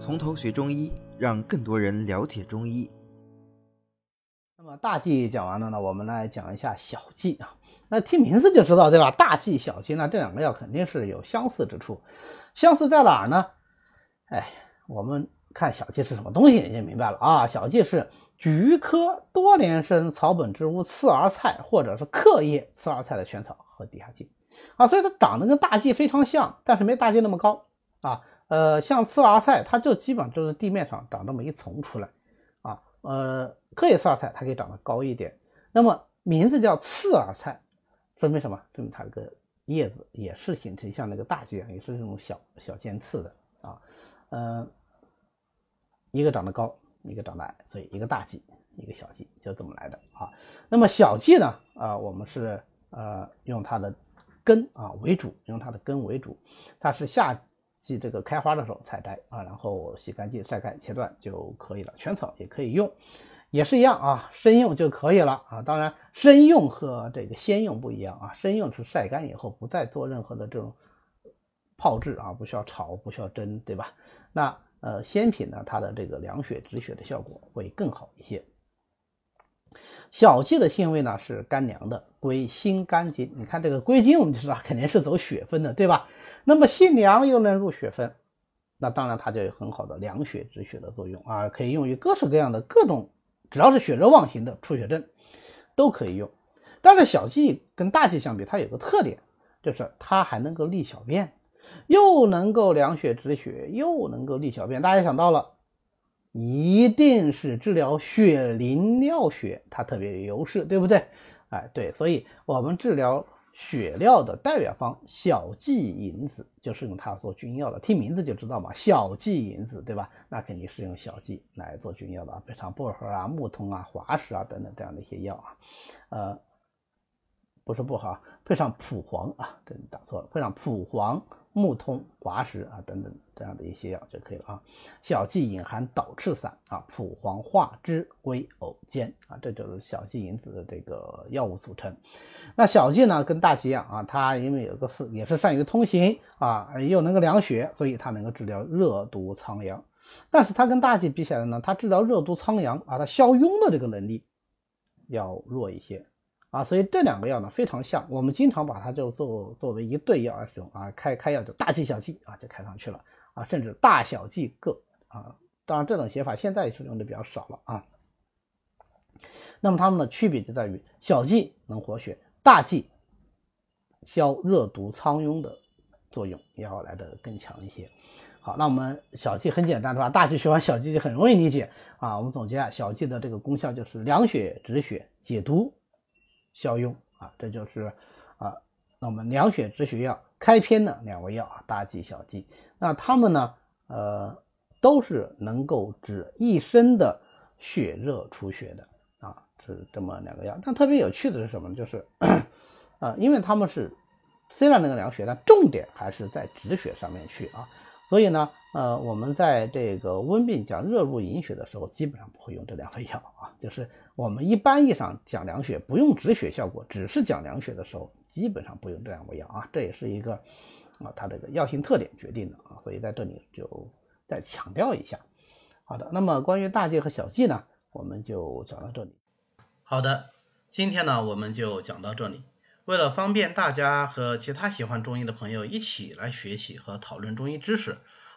从头学中医，让更多人了解中医。那么大忌讲完了呢，我们来讲一下小忌啊。那听名字就知道，对吧？大忌、小忌，那这两个药肯定是有相似之处。相似在哪儿呢？哎，我们看小忌是什么东西，你就明白了啊。小忌是菊科多年生草本植物刺儿菜或者是克叶刺儿菜的全草和地下茎啊，所以它长得跟大忌非常像，但是没大忌那么高啊。呃，像刺儿菜，它就基本上就是地面上长这么一层出来啊。呃，克叶刺儿菜它可以长得高一点。那么名字叫刺儿菜，说明什么？说明它这个叶子也是形成像那个大茎，也是这种小小尖刺的啊。嗯，一个长得高，一个长得矮，所以一个大忌，一个小忌，就这么来的啊。那么小忌呢，啊，我们是呃用它的根啊为主，用它的根为主，它是下即这个开花的时候采摘啊，然后洗干净、晒干、切断就可以了。全草也可以用，也是一样啊，生用就可以了啊。当然，生用和这个鲜用不一样啊，生用是晒干以后不再做任何的这种。泡制啊，不需要炒，不需要蒸，对吧？那呃，鲜品呢，它的这个凉血止血的效果会更好一些。小蓟的性味呢是甘凉的，归心肝经。你看这个归经，我们就知道肯定是走血分的，对吧？那么性凉又能入血分，那当然它就有很好的凉血止血的作用啊，可以用于各式各样的各种，只要是血热妄行的出血症都可以用。但是小蓟跟大蓟相比，它有个特点，就是它还能够利小便。又能够凉血止血，又能够利小便，大家想到了，一定是治疗血淋尿血，它特别有优势，对不对？哎，对，所以我们治疗血尿的代表方小蓟银子就是用它做君药的，听名字就知道嘛，小蓟银子，对吧？那肯定是用小蓟来做君药的啊，配上薄荷啊、木通啊、滑石啊等等这样的一些药啊，呃，不是薄荷，配上蒲黄啊，这你打错了，配上蒲黄。木通、滑石啊等等这样的一些药就可以了啊。小蓟隐含导赤散啊，蒲黄化之归藕尖啊，这就是小蓟银子的这个药物组成。那小蓟呢，跟大蓟一样啊，它因为有个四，也是善于通行啊，又能够凉血，所以它能够治疗热毒苍阳。但是它跟大蓟比起来呢，它治疗热毒苍阳啊，它消痈的这个能力要弱一些。啊，所以这两个药呢非常像，我们经常把它就作作为一对药而使用啊，开开药就大剂小剂啊就开上去了啊，甚至大小剂各啊，当然这种写法现在是用的比较少了啊。那么它们的区别就在于小剂能活血，大剂消热毒苍痈的作用要来的更强一些。好，那我们小剂很简单是吧？大剂学完小剂就很容易理解啊。我们总结啊，小剂的这个功效就是凉血止血、解毒。效用啊，这就是啊，那我们凉血止血药开篇的两味药啊，大剂小剂。那它们呢，呃，都是能够止一身的血热出血的啊，是这么两个药。但特别有趣的是什么呢？就是 啊，因为它们是虽然能够凉血，但重点还是在止血上面去啊。所以呢，呃，我们在这个温病讲热入营血的时候，基本上不会用这两味药啊。就是我们一般意义上讲凉血，不用止血效果，只是讲凉血的时候，基本上不用这两味药啊。这也是一个啊，它这个药性特点决定的啊。所以在这里就再强调一下。好的，那么关于大剂和小剂呢，我们就讲到这里。好的，今天呢我们就讲到这里。为了方便大家和其他喜欢中医的朋友一起来学习和讨论中医知识，